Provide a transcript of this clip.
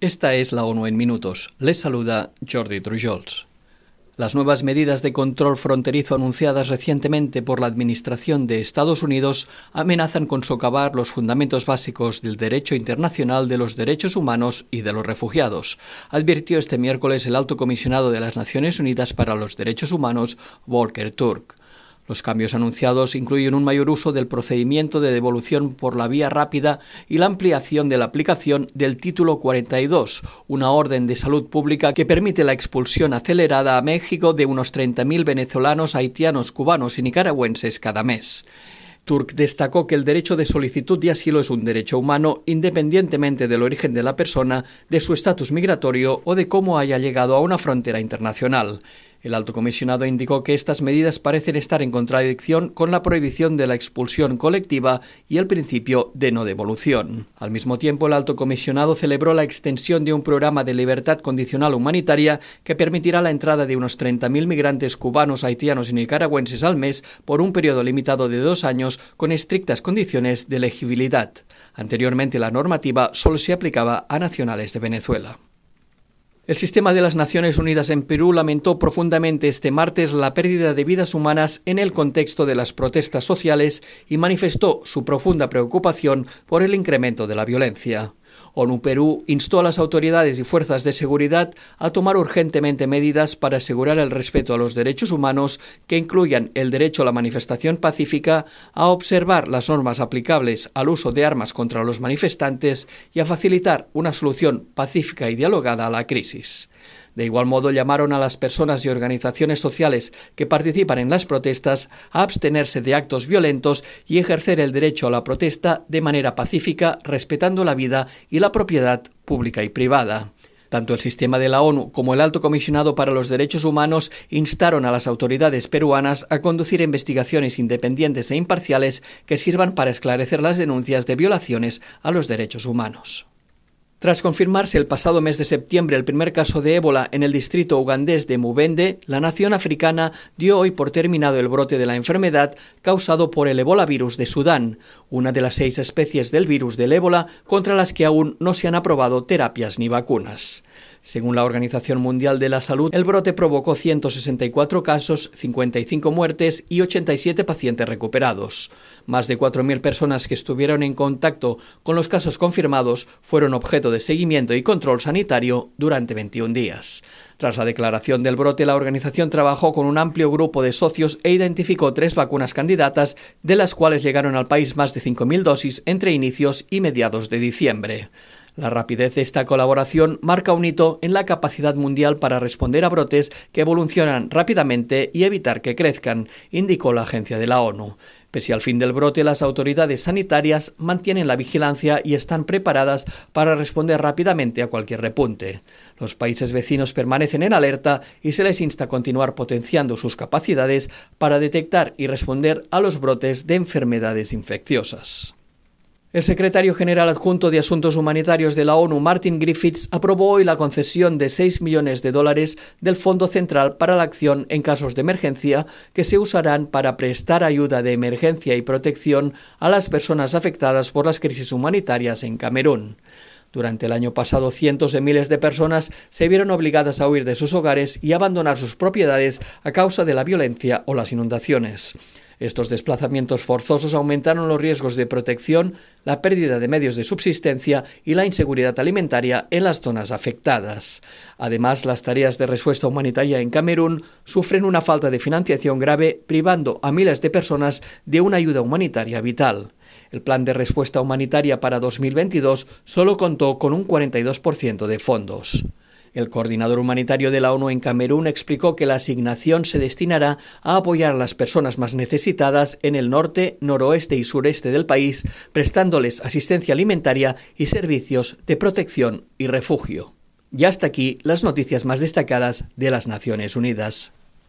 Esta es la ONU en minutos. Les saluda Jordi Trujols. Las nuevas medidas de control fronterizo anunciadas recientemente por la Administración de Estados Unidos amenazan con socavar los fundamentos básicos del derecho internacional de los derechos humanos y de los refugiados, advirtió este miércoles el alto comisionado de las Naciones Unidas para los Derechos Humanos, Volker Turk. Los cambios anunciados incluyen un mayor uso del procedimiento de devolución por la vía rápida y la ampliación de la aplicación del Título 42, una orden de salud pública que permite la expulsión acelerada a México de unos 30.000 venezolanos, haitianos, cubanos y nicaragüenses cada mes. Turk destacó que el derecho de solicitud de asilo es un derecho humano independientemente del origen de la persona, de su estatus migratorio o de cómo haya llegado a una frontera internacional. El alto comisionado indicó que estas medidas parecen estar en contradicción con la prohibición de la expulsión colectiva y el principio de no devolución. Al mismo tiempo, el alto comisionado celebró la extensión de un programa de libertad condicional humanitaria que permitirá la entrada de unos 30.000 migrantes cubanos, haitianos y nicaragüenses al mes por un periodo limitado de dos años con estrictas condiciones de elegibilidad. Anteriormente, la normativa solo se aplicaba a nacionales de Venezuela. El sistema de las Naciones Unidas en Perú lamentó profundamente este martes la pérdida de vidas humanas en el contexto de las protestas sociales y manifestó su profunda preocupación por el incremento de la violencia. ONU Perú instó a las autoridades y fuerzas de seguridad a tomar urgentemente medidas para asegurar el respeto a los derechos humanos que incluyan el derecho a la manifestación pacífica, a observar las normas aplicables al uso de armas contra los manifestantes y a facilitar una solución pacífica y dialogada a la crisis. De igual modo, llamaron a las personas y organizaciones sociales que participan en las protestas a abstenerse de actos violentos y ejercer el derecho a la protesta de manera pacífica, respetando la vida y la propiedad pública y privada. Tanto el sistema de la ONU como el Alto Comisionado para los Derechos Humanos instaron a las autoridades peruanas a conducir investigaciones independientes e imparciales que sirvan para esclarecer las denuncias de violaciones a los derechos humanos. Tras confirmarse el pasado mes de septiembre el primer caso de ébola en el distrito ugandés de Mubende, la nación africana dio hoy por terminado el brote de la enfermedad causado por el ébola virus de Sudán, una de las seis especies del virus del ébola contra las que aún no se han aprobado terapias ni vacunas. Según la Organización Mundial de la Salud, el brote provocó 164 casos, 55 muertes y 87 pacientes recuperados. Más de 4.000 personas que estuvieron en contacto con los casos confirmados fueron objeto de seguimiento y control sanitario durante 21 días. Tras la declaración del brote, la organización trabajó con un amplio grupo de socios e identificó tres vacunas candidatas, de las cuales llegaron al país más de 5.000 dosis entre inicios y mediados de diciembre. La rapidez de esta colaboración marca un hito en la capacidad mundial para responder a brotes que evolucionan rápidamente y evitar que crezcan, indicó la agencia de la ONU. Pese al fin del brote, las autoridades sanitarias mantienen la vigilancia y están preparadas para responder rápidamente a cualquier repunte. Los países vecinos permanecen en alerta y se les insta a continuar potenciando sus capacidades para detectar y responder a los brotes de enfermedades infecciosas. El secretario general adjunto de Asuntos Humanitarios de la ONU, Martin Griffiths, aprobó hoy la concesión de 6 millones de dólares del Fondo Central para la Acción en casos de emergencia que se usarán para prestar ayuda de emergencia y protección a las personas afectadas por las crisis humanitarias en Camerún. Durante el año pasado, cientos de miles de personas se vieron obligadas a huir de sus hogares y abandonar sus propiedades a causa de la violencia o las inundaciones. Estos desplazamientos forzosos aumentaron los riesgos de protección, la pérdida de medios de subsistencia y la inseguridad alimentaria en las zonas afectadas. Además, las tareas de respuesta humanitaria en Camerún sufren una falta de financiación grave, privando a miles de personas de una ayuda humanitaria vital. El plan de respuesta humanitaria para 2022 solo contó con un 42% de fondos. El coordinador humanitario de la ONU en Camerún explicó que la asignación se destinará a apoyar a las personas más necesitadas en el norte, noroeste y sureste del país, prestándoles asistencia alimentaria y servicios de protección y refugio. Y hasta aquí las noticias más destacadas de las Naciones Unidas.